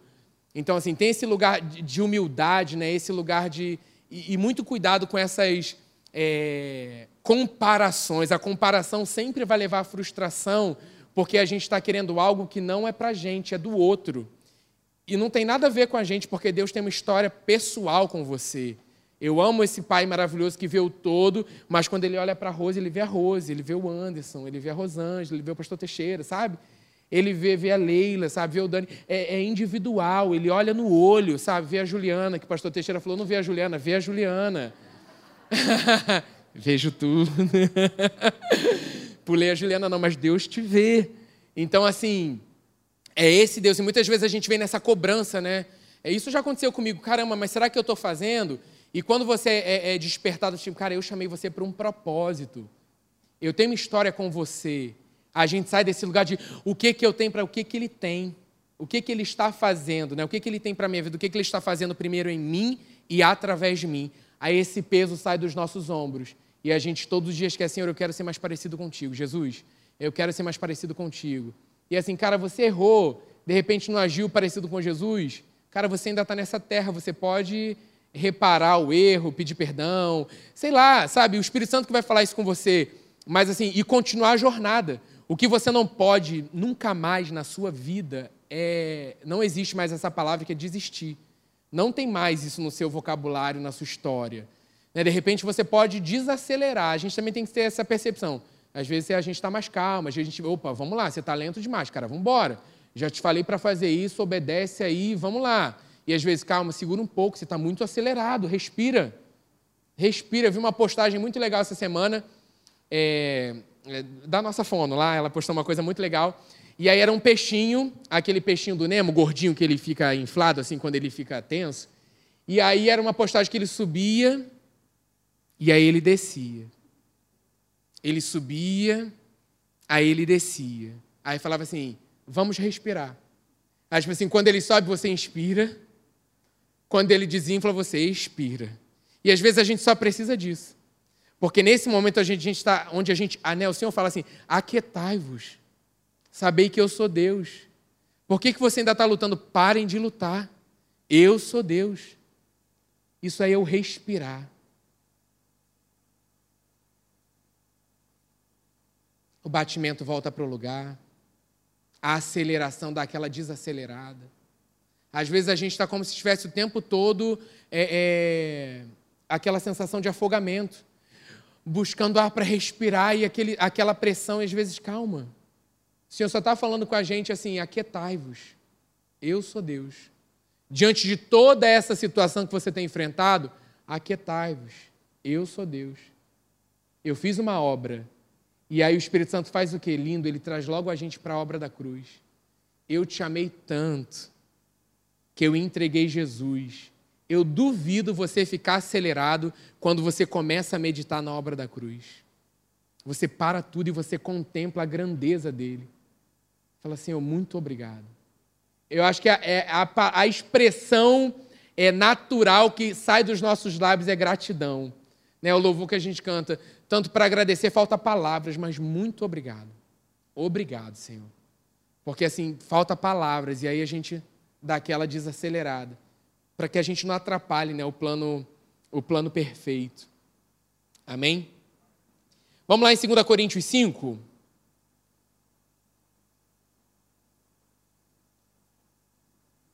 Então, assim, tem esse lugar de humildade, né? esse lugar de. E, e muito cuidado com essas é, comparações. A comparação sempre vai levar à frustração, porque a gente está querendo algo que não é para a gente, é do outro. E não tem nada a ver com a gente, porque Deus tem uma história pessoal com você. Eu amo esse pai maravilhoso que vê o todo, mas quando ele olha para a Rose, ele vê a Rose, ele vê o Anderson, ele vê a Rosângela, ele vê o pastor Teixeira, sabe? Ele vê, vê a Leila, sabe? Vê o Dani. É, é, individual, ele olha no olho, sabe? Vê a Juliana, que o pastor Teixeira falou, não vê a Juliana, vê a Juliana. Vejo tudo. pulei a Juliana, não, mas Deus te vê. Então, assim, é esse Deus. E muitas vezes a gente vem nessa cobrança, né? É, isso já aconteceu comigo. Caramba, mas será que eu estou fazendo? E quando você é, é despertado, tipo, cara, eu chamei você para um propósito. Eu tenho uma história com você. A gente sai desse lugar de o que, que eu tenho para o que, que ele tem. O que, que ele está fazendo, né? O que, que ele tem para a minha vida, o que, que ele está fazendo primeiro em mim e através de mim. Aí esse peso sai dos nossos ombros. E a gente todos os dias quer, Senhor, eu quero ser mais parecido contigo. Jesus, eu quero ser mais parecido contigo. E assim, cara, você errou, de repente não agiu parecido com Jesus. Cara, você ainda está nessa terra, você pode reparar o erro, pedir perdão, sei lá, sabe? O Espírito Santo que vai falar isso com você. Mas assim, e continuar a jornada. O que você não pode nunca mais na sua vida é. Não existe mais essa palavra que é desistir. Não tem mais isso no seu vocabulário, na sua história. Né? De repente você pode desacelerar. A gente também tem que ter essa percepção. Às vezes a gente está mais calmo, às vezes a gente, opa, vamos lá, você está lento demais, cara, vamos embora. Já te falei para fazer isso, obedece aí, vamos lá. E às vezes, calma, segura um pouco, você está muito acelerado, respira. Respira. Eu vi uma postagem muito legal essa semana, é, é, da nossa fono lá, ela postou uma coisa muito legal. E aí era um peixinho, aquele peixinho do Nemo, gordinho que ele fica inflado assim quando ele fica tenso. E aí era uma postagem que ele subia e aí ele descia. Ele subia, aí ele descia. Aí falava assim: vamos respirar. Aí, tipo assim, quando ele sobe, você inspira. Quando ele desinfla, você expira. E às vezes a gente só precisa disso. Porque nesse momento a gente está onde a gente. Ah, né, o Senhor fala assim: aquietai-vos. Sabei que eu sou Deus. Por que, que você ainda está lutando? Parem de lutar. Eu sou Deus. Isso aí é o respirar. O batimento volta para o lugar. A aceleração dá aquela desacelerada. Às vezes a gente está como se estivesse o tempo todo é, é, aquela sensação de afogamento, buscando ar para respirar e aquele, aquela pressão, e às vezes, calma. O Senhor só está falando com a gente assim: aquietai-vos, eu sou Deus. Diante de toda essa situação que você tem enfrentado, aquietai-vos, eu sou Deus. Eu fiz uma obra. E aí o Espírito Santo faz o que? Lindo, ele traz logo a gente para a obra da cruz. Eu te amei tanto que eu entreguei Jesus. Eu duvido você ficar acelerado quando você começa a meditar na obra da cruz. Você para tudo e você contempla a grandeza dele. Fala assim, oh, muito obrigado. Eu acho que a, é, a, a expressão é natural que sai dos nossos lábios é gratidão. Né? O louvor que a gente canta, tanto para agradecer, falta palavras, mas muito obrigado. Obrigado, Senhor. Porque assim, falta palavras, e aí a gente dar aquela desacelerada, para que a gente não atrapalhe né, o, plano, o plano perfeito. Amém? Vamos lá em 2 Coríntios 5.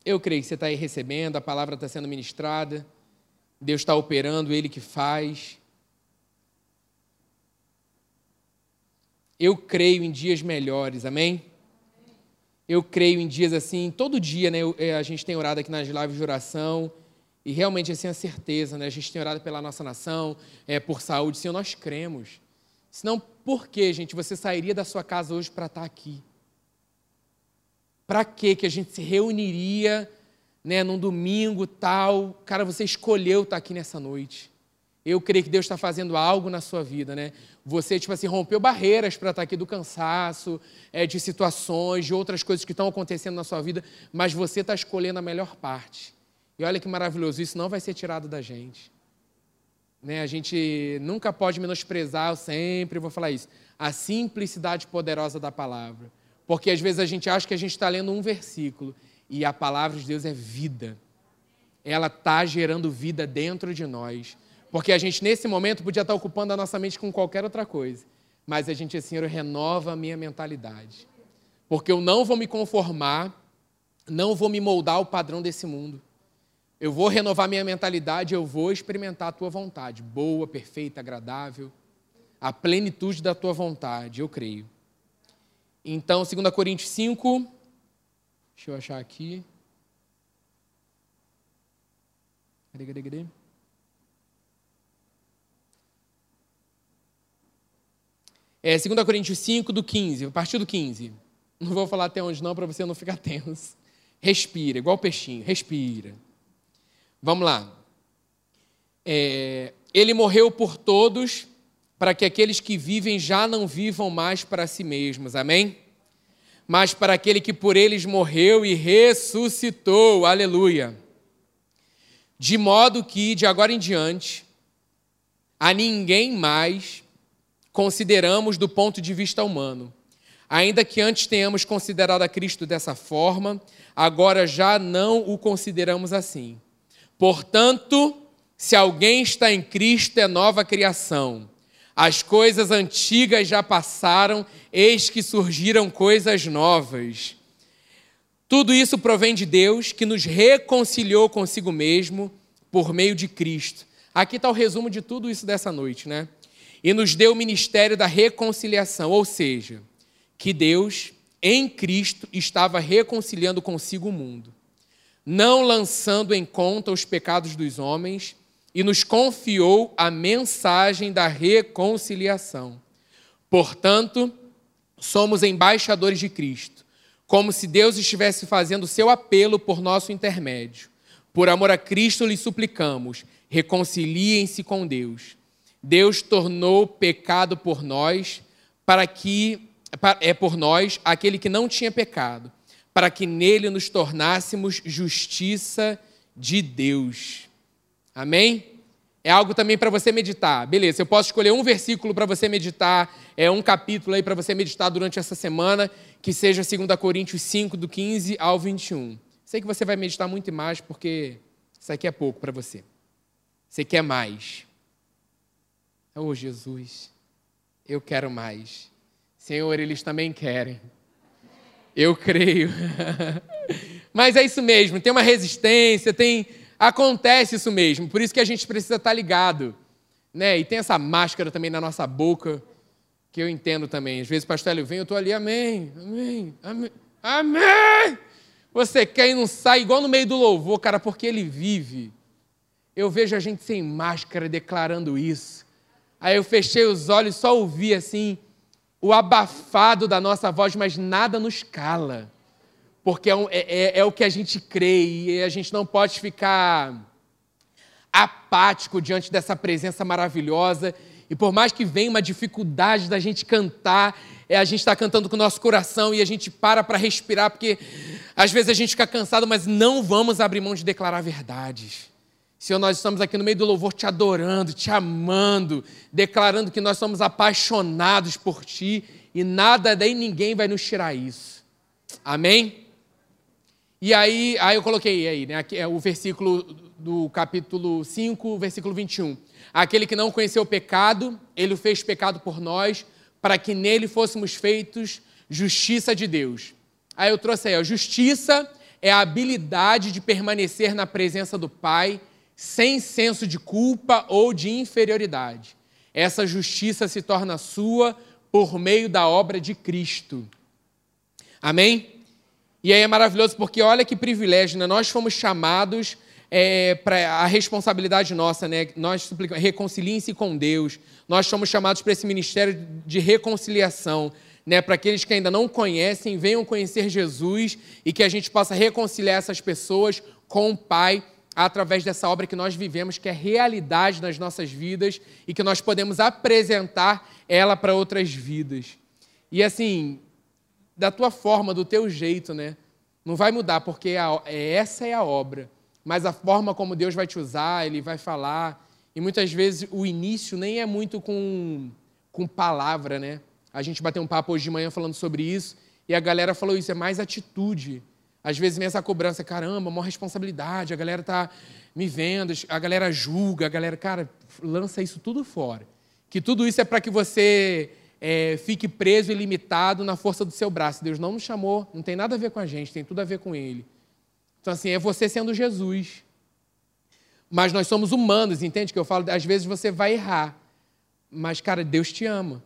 Eu creio que você está aí recebendo, a palavra está sendo ministrada, Deus está operando, Ele que faz. Eu creio em dias melhores, amém? Eu creio em dias assim, todo dia, né? É, a gente tem orado aqui nas lives de oração, e realmente assim a certeza, né? A gente tem orado pela nossa nação, é, por saúde, Senhor, nós cremos. Senão, por que, gente, você sairia da sua casa hoje para estar tá aqui? Para que que a gente se reuniria, né, num domingo tal? Cara, você escolheu estar tá aqui nessa noite. Eu creio que Deus está fazendo algo na sua vida, né? Você, tipo assim, rompeu barreiras para estar tá aqui do cansaço, é, de situações, de outras coisas que estão acontecendo na sua vida, mas você está escolhendo a melhor parte. E olha que maravilhoso, isso não vai ser tirado da gente. Né? A gente nunca pode menosprezar, eu sempre vou falar isso, a simplicidade poderosa da palavra. Porque às vezes a gente acha que a gente está lendo um versículo e a palavra de Deus é vida. Ela está gerando vida dentro de nós. Porque a gente, nesse momento, podia estar ocupando a nossa mente com qualquer outra coisa. Mas a gente, Senhor, renova a minha mentalidade. Porque eu não vou me conformar, não vou me moldar ao padrão desse mundo. Eu vou renovar minha mentalidade, eu vou experimentar a tua vontade, boa, perfeita, agradável, a plenitude da tua vontade, eu creio. Então, 2 Coríntios 5, deixa eu achar aqui. Cadê, cadê, cadê? É 2 Coríntios 5, do 15, a partir do 15. Não vou falar até onde não, para você não ficar tenso. Respira, igual peixinho, respira. Vamos lá. É, ele morreu por todos, para que aqueles que vivem já não vivam mais para si mesmos. Amém? Mas para aquele que por eles morreu e ressuscitou. Aleluia. De modo que, de agora em diante, a ninguém mais consideramos do ponto de vista humano. Ainda que antes tenhamos considerado a Cristo dessa forma, agora já não o consideramos assim. Portanto, se alguém está em Cristo, é nova criação. As coisas antigas já passaram, eis que surgiram coisas novas. Tudo isso provém de Deus, que nos reconciliou consigo mesmo por meio de Cristo. Aqui está o resumo de tudo isso dessa noite, né? E nos deu o ministério da reconciliação, ou seja, que Deus, em Cristo, estava reconciliando consigo o mundo, não lançando em conta os pecados dos homens, e nos confiou a mensagem da reconciliação. Portanto, somos embaixadores de Cristo, como se Deus estivesse fazendo seu apelo por nosso intermédio. Por amor a Cristo lhe suplicamos, reconciliem-se com Deus. Deus tornou pecado por nós, para que é por nós aquele que não tinha pecado, para que nele nos tornássemos justiça de Deus. Amém? É algo também para você meditar. Beleza, eu posso escolher um versículo para você meditar, é um capítulo aí para você meditar durante essa semana, que seja 2 Coríntios 5, do 15 ao 21. Sei que você vai meditar muito mais, porque isso aqui é pouco para você. Você quer mais. Oh, Jesus, eu quero mais. Senhor, eles também querem. Eu creio. Mas é isso mesmo, tem uma resistência, tem acontece isso mesmo. Por isso que a gente precisa estar ligado, né? E tem essa máscara também na nossa boca que eu entendo também. Às vezes pastor Hélio vem, eu estou ali, amém, amém, amém, amém. Você quer e não sai, igual no meio do louvor, cara, porque ele vive. Eu vejo a gente sem máscara declarando isso. Aí eu fechei os olhos, só ouvi assim o abafado da nossa voz, mas nada nos cala. Porque é, é, é, é o que a gente crê e a gente não pode ficar apático diante dessa presença maravilhosa. E por mais que venha uma dificuldade da gente cantar, é a gente está cantando com o nosso coração e a gente para para respirar, porque às vezes a gente fica cansado, mas não vamos abrir mão de declarar verdades. Senhor, nós estamos aqui no meio do louvor te adorando, te amando, declarando que nós somos apaixonados por ti e nada nem ninguém vai nos tirar isso. Amém? E aí, aí eu coloquei aí, né, aqui é o versículo do capítulo 5, versículo 21. Aquele que não conheceu o pecado, ele o fez pecado por nós, para que nele fôssemos feitos justiça de Deus. Aí eu trouxe aí, a justiça é a habilidade de permanecer na presença do Pai sem senso de culpa ou de inferioridade. Essa justiça se torna sua por meio da obra de Cristo. Amém? E aí é maravilhoso porque olha que privilégio, né? Nós fomos chamados é, para a responsabilidade nossa, né? Nós reconciliem-se com Deus. Nós somos chamados para esse ministério de reconciliação, né? Para aqueles que ainda não conhecem, venham conhecer Jesus e que a gente possa reconciliar essas pessoas com o Pai através dessa obra que nós vivemos, que é realidade nas nossas vidas e que nós podemos apresentar ela para outras vidas. E assim, da tua forma, do teu jeito, né? Não vai mudar, porque a, é, essa é a obra. Mas a forma como Deus vai te usar, Ele vai falar. E muitas vezes o início nem é muito com, com palavra, né? A gente bateu um papo hoje de manhã falando sobre isso, e a galera falou isso, é mais atitude. Às vezes vem essa cobrança, caramba, uma responsabilidade, a galera tá me vendo, a galera julga, a galera, cara, lança isso tudo fora. Que tudo isso é para que você é, fique preso e limitado na força do seu braço. Deus não nos chamou, não tem nada a ver com a gente, tem tudo a ver com Ele. Então, assim, é você sendo Jesus. Mas nós somos humanos, entende? Que eu falo, às vezes você vai errar. Mas, cara, Deus te ama.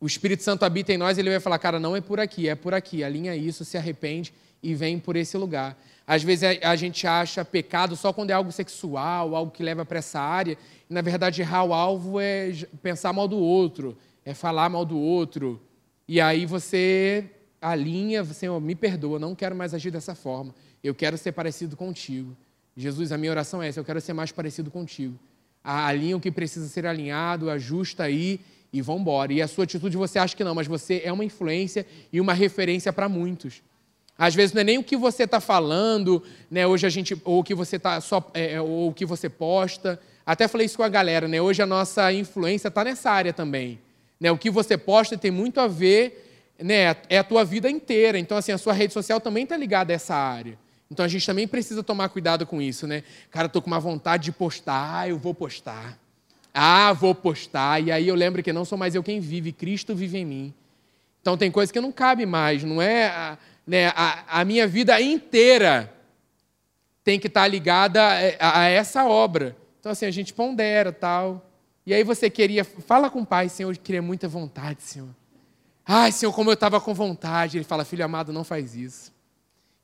O Espírito Santo habita em nós, ele vai falar, cara, não é por aqui, é por aqui. Alinha isso, se arrepende e vem por esse lugar. Às vezes a gente acha pecado só quando é algo sexual, algo que leva para essa área. E, na verdade, errar o alvo é pensar mal do outro, é falar mal do outro. E aí você alinha, Senhor, me perdoa, não quero mais agir dessa forma. Eu quero ser parecido contigo. Jesus, a minha oração é essa, eu quero ser mais parecido contigo. Alinha o que precisa ser alinhado, ajusta aí e vão embora. E a sua atitude você acha que não, mas você é uma influência e uma referência para muitos. Às vezes não é nem o que você está falando, né? Hoje a gente, ou o que você tá só, é, é, ou o que você posta. Até falei isso com a galera, né? Hoje a nossa influência está nessa área também. Né? O que você posta tem muito a ver, né? É a tua vida inteira. Então, assim, a sua rede social também está ligada a essa área. Então a gente também precisa tomar cuidado com isso, né? Cara, estou com uma vontade de postar, ah, eu vou postar. Ah, vou postar. E aí eu lembro que não sou mais eu quem vive, Cristo vive em mim. Então tem coisa que não cabe mais, não é né, a, a minha vida inteira tem que estar ligada a, a, essa obra. Então, assim, a gente pondera tal. E aí você queria, fala com o pai, Senhor, eu queria muita vontade, Senhor. Ai, Senhor, como eu estava com vontade. Ele fala, filho amado, não faz isso.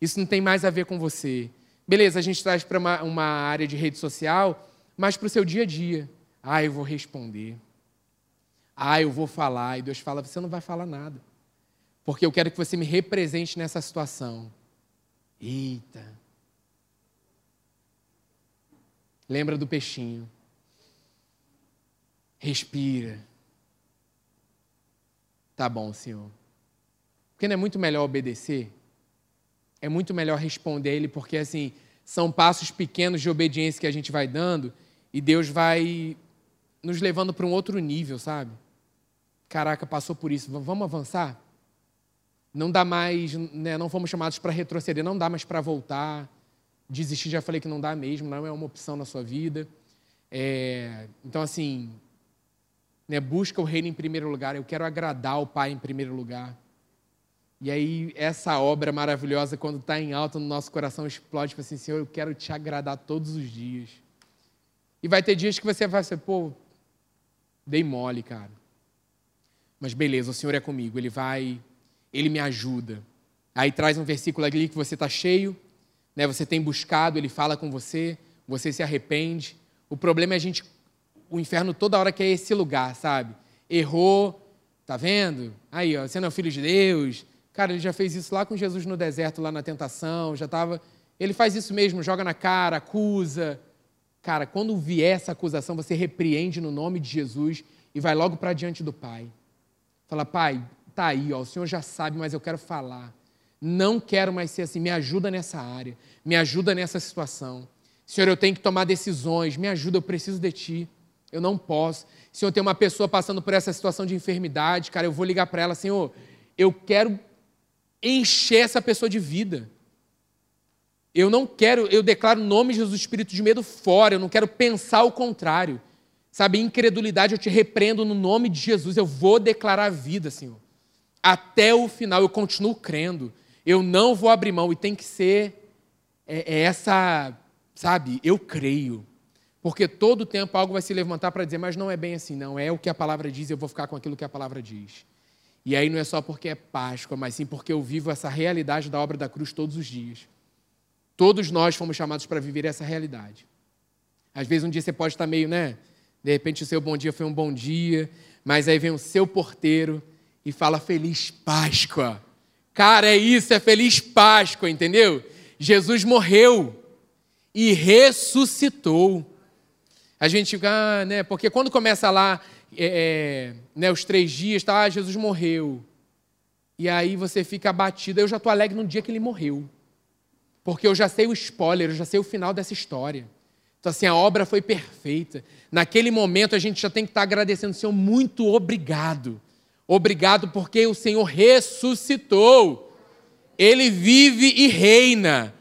Isso não tem mais a ver com você. Beleza, a gente traz para uma, uma área de rede social, mas para o seu dia a dia. Ah, eu vou responder. Ah, eu vou falar. E Deus fala, você não vai falar nada porque eu quero que você me represente nessa situação. Eita. Lembra do peixinho. Respira. Tá bom, Senhor. Porque não é muito melhor obedecer? É muito melhor responder a Ele, porque assim, são passos pequenos de obediência que a gente vai dando E Deus vai nos levando para um outro nível, sabe? Caraca, passou por isso, vamos avançar? Não dá mais, né, não fomos chamados para retroceder, não dá mais para voltar. Desistir, já falei que não dá mesmo, não é uma opção na sua vida. É, então, assim, né, busca o reino em primeiro lugar. Eu quero agradar o Pai em primeiro lugar. E aí, essa obra maravilhosa, quando está em alta no nosso coração, explode para assim: Senhor, eu quero te agradar todos os dias. E vai ter dias que você vai ser, pô, dei mole, cara. Mas beleza, o Senhor é comigo, Ele vai, Ele me ajuda. Aí traz um versículo ali que você está cheio, né? você tem buscado, Ele fala com você, você se arrepende. O problema é a gente, o inferno toda hora quer esse lugar, sabe? Errou, tá vendo? Aí, ó, você não é filho de Deus. Cara, ele já fez isso lá com Jesus no deserto, lá na tentação, já estava. Ele faz isso mesmo, joga na cara, acusa. Cara, quando vier essa acusação, você repreende no nome de Jesus e vai logo para diante do Pai. Fala, Pai, tá aí, ó, o Senhor já sabe, mas eu quero falar. Não quero mais ser assim, me ajuda nessa área, me ajuda nessa situação. Senhor, eu tenho que tomar decisões, me ajuda, eu preciso de Ti. Eu não posso. Senhor, tem uma pessoa passando por essa situação de enfermidade, cara, eu vou ligar para ela, Senhor, eu quero encher essa pessoa de vida. Eu não quero, eu declaro o nome de Jesus, Espírito de medo fora, eu não quero pensar o contrário. Sabe, incredulidade eu te repreendo no nome de Jesus, eu vou declarar a vida, Senhor. Até o final, eu continuo crendo. Eu não vou abrir mão e tem que ser é, é essa, sabe, eu creio. Porque todo tempo algo vai se levantar para dizer, mas não é bem assim, não. É o que a palavra diz, eu vou ficar com aquilo que a palavra diz. E aí não é só porque é Páscoa, mas sim porque eu vivo essa realidade da obra da cruz todos os dias. Todos nós fomos chamados para viver essa realidade. Às vezes um dia você pode estar meio, né? De repente o seu bom dia foi um bom dia, mas aí vem o seu porteiro e fala Feliz Páscoa. Cara, é isso, é Feliz Páscoa, entendeu? Jesus morreu e ressuscitou. A gente fica, ah, né? Porque quando começa lá é, é, né, os três dias, tá, ah, Jesus morreu. E aí você fica abatido. Eu já estou alegre no dia que ele morreu. Porque eu já sei o spoiler, eu já sei o final dessa história. Então, assim, a obra foi perfeita. Naquele momento, a gente já tem que estar agradecendo, Senhor, muito obrigado. Obrigado porque o Senhor ressuscitou. Ele vive e reina.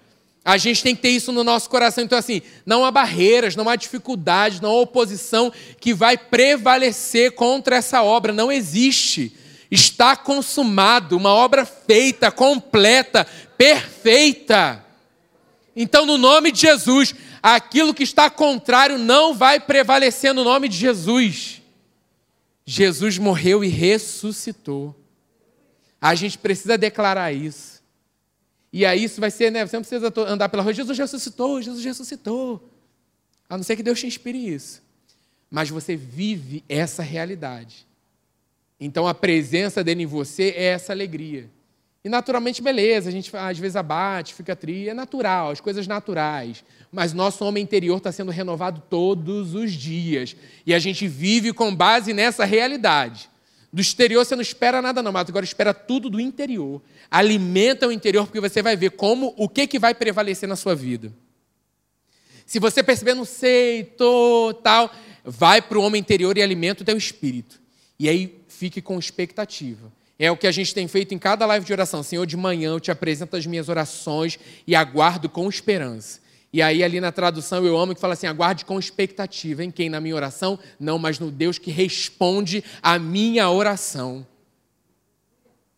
A gente tem que ter isso no nosso coração. Então, assim, não há barreiras, não há dificuldades, não há oposição que vai prevalecer contra essa obra. Não existe. Está consumado, uma obra feita, completa, perfeita. Então, no nome de Jesus, aquilo que está contrário não vai prevalecer no nome de Jesus. Jesus morreu e ressuscitou. A gente precisa declarar isso. E aí isso vai ser, né? Você não precisa andar pela rua, Jesus ressuscitou, Jesus ressuscitou. A não ser que Deus te inspire isso. Mas você vive essa realidade. Então a presença dele em você é essa alegria. E naturalmente, beleza, a gente às vezes abate, fica tri, é natural, as coisas naturais. Mas nosso homem interior está sendo renovado todos os dias. E a gente vive com base nessa realidade. Do exterior você não espera nada, não, mas agora espera tudo do interior. Alimenta o interior, porque você vai ver como o que, que vai prevalecer na sua vida. Se você perceber, não sei, tô, tal, vai para o homem interior e alimenta o teu espírito. E aí fique com expectativa. É o que a gente tem feito em cada live de oração. Senhor, de manhã eu te apresento as minhas orações e aguardo com esperança. E aí, ali na tradução, eu amo que fala assim: aguarde com expectativa. Em quem? Na minha oração? Não, mas no Deus que responde a minha oração.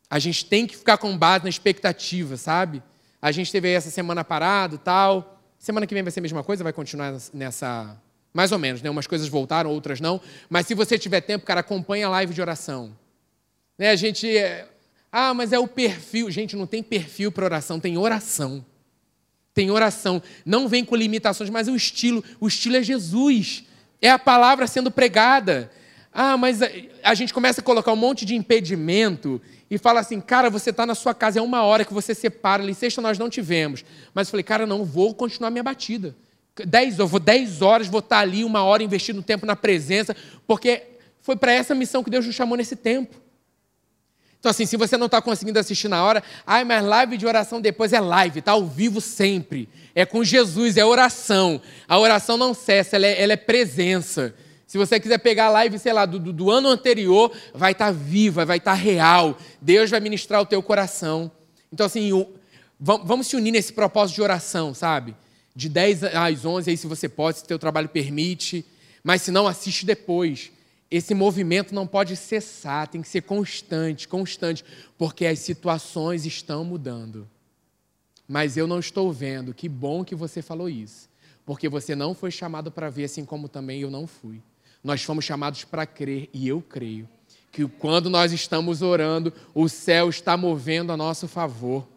A gente tem que ficar com base na expectativa, sabe? A gente teve aí essa semana parado tal. Semana que vem vai ser a mesma coisa, vai continuar nessa. Mais ou menos, né? Umas coisas voltaram, outras não. Mas se você tiver tempo, cara, acompanha a live de oração. Né? A gente. É, ah, mas é o perfil. Gente, não tem perfil para oração, tem oração. Tem oração. Não vem com limitações, mas o estilo. O estilo é Jesus. É a palavra sendo pregada. Ah, mas a, a gente começa a colocar um monte de impedimento e fala assim, cara, você está na sua casa, é uma hora que você separa, ali, sexta nós não tivemos. Mas eu falei, cara, não, vou continuar minha batida. Dez, eu vou dez horas, vou estar tá ali, uma hora investindo tempo na presença, porque foi para essa missão que Deus nos chamou nesse tempo. Então, assim, se você não está conseguindo assistir na hora, ai, mas live de oração depois é live, está ao vivo sempre. É com Jesus, é oração. A oração não cessa, ela é, ela é presença. Se você quiser pegar a live, sei lá, do, do, do ano anterior, vai estar tá viva, vai estar tá real. Deus vai ministrar o teu coração. Então, assim, o, vamos se unir nesse propósito de oração, sabe? De 10 às 11, aí se você pode, se o teu trabalho permite. Mas se não, assiste depois esse movimento não pode cessar, tem que ser constante, constante, porque as situações estão mudando. Mas eu não estou vendo. Que bom que você falou isso, porque você não foi chamado para ver, assim como também eu não fui. Nós fomos chamados para crer, e eu creio, que quando nós estamos orando, o céu está movendo a nosso favor.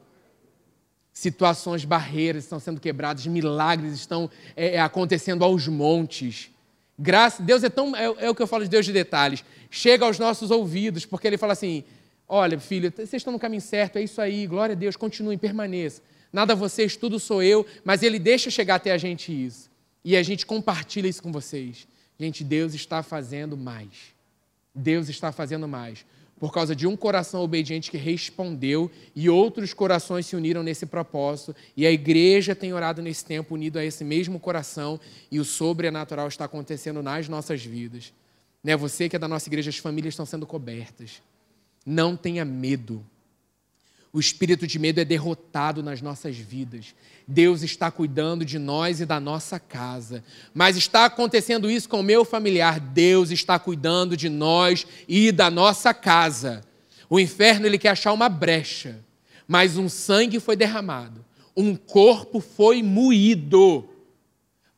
Situações, barreiras estão sendo quebradas, milagres estão é, acontecendo aos montes. Graça, Deus é tão. É, é, o que eu falo de Deus de detalhes. Chega aos nossos ouvidos, porque Ele fala assim: olha, filho, vocês estão no caminho certo, é isso aí, glória a Deus, continuem, permaneça. Nada vocês, tudo sou eu, mas Ele deixa chegar até a gente isso. E a gente compartilha isso com vocês. Gente, Deus está fazendo mais. Deus está fazendo mais por causa de um coração obediente que respondeu e outros corações se uniram nesse propósito. E a igreja tem orado nesse tempo unido a esse mesmo coração e o sobrenatural está acontecendo nas nossas vidas. Né? Você que é da nossa igreja, as famílias estão sendo cobertas. Não tenha medo. O espírito de medo é derrotado nas nossas vidas. Deus está cuidando de nós e da nossa casa. Mas está acontecendo isso com o meu familiar. Deus está cuidando de nós e da nossa casa. O inferno ele quer achar uma brecha, mas um sangue foi derramado, um corpo foi moído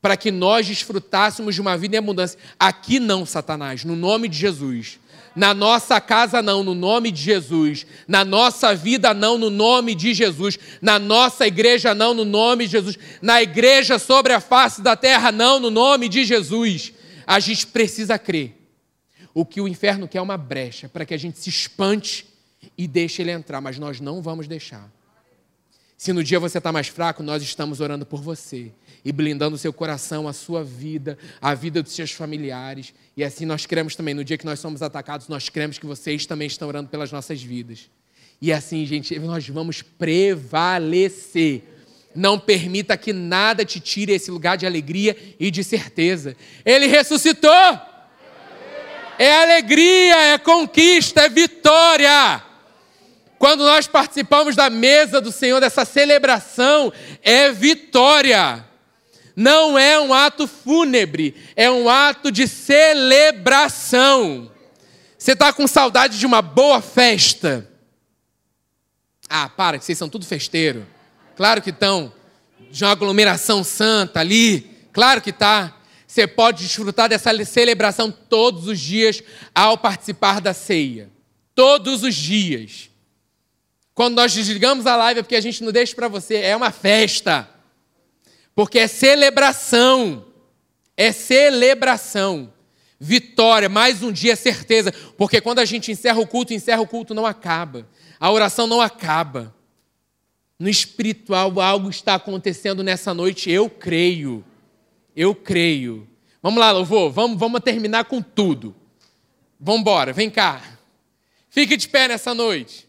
para que nós desfrutássemos de uma vida em abundância. Aqui não, Satanás, no nome de Jesus. Na nossa casa, não, no nome de Jesus. Na nossa vida, não, no nome de Jesus. Na nossa igreja, não, no nome de Jesus. Na igreja sobre a face da terra, não, no nome de Jesus. A gente precisa crer. O que o inferno quer é uma brecha para que a gente se espante e deixe ele entrar, mas nós não vamos deixar. Se no dia você está mais fraco, nós estamos orando por você e blindando o seu coração, a sua vida, a vida dos seus familiares. E assim nós cremos também, no dia que nós somos atacados, nós cremos que vocês também estão orando pelas nossas vidas. E assim, gente, nós vamos prevalecer. Não permita que nada te tire esse lugar de alegria e de certeza. Ele ressuscitou! É alegria, é conquista, é vitória. Quando nós participamos da mesa do Senhor, dessa celebração, é vitória não é um ato fúnebre, é um ato de celebração. Você está com saudade de uma boa festa? Ah, para, que vocês são tudo festeiro. Claro que estão. De uma aglomeração santa ali. Claro que está. Você pode desfrutar dessa celebração todos os dias ao participar da ceia. Todos os dias. Quando nós desligamos a live é porque a gente não deixa para você. É uma festa porque é celebração. É celebração. Vitória, mais um dia, certeza. Porque quando a gente encerra o culto, encerra o culto, não acaba. A oração não acaba. No espiritual, algo está acontecendo nessa noite, eu creio. Eu creio. Vamos lá, louvor, vamos, vamos terminar com tudo. Vamos embora, vem cá. Fique de pé nessa noite.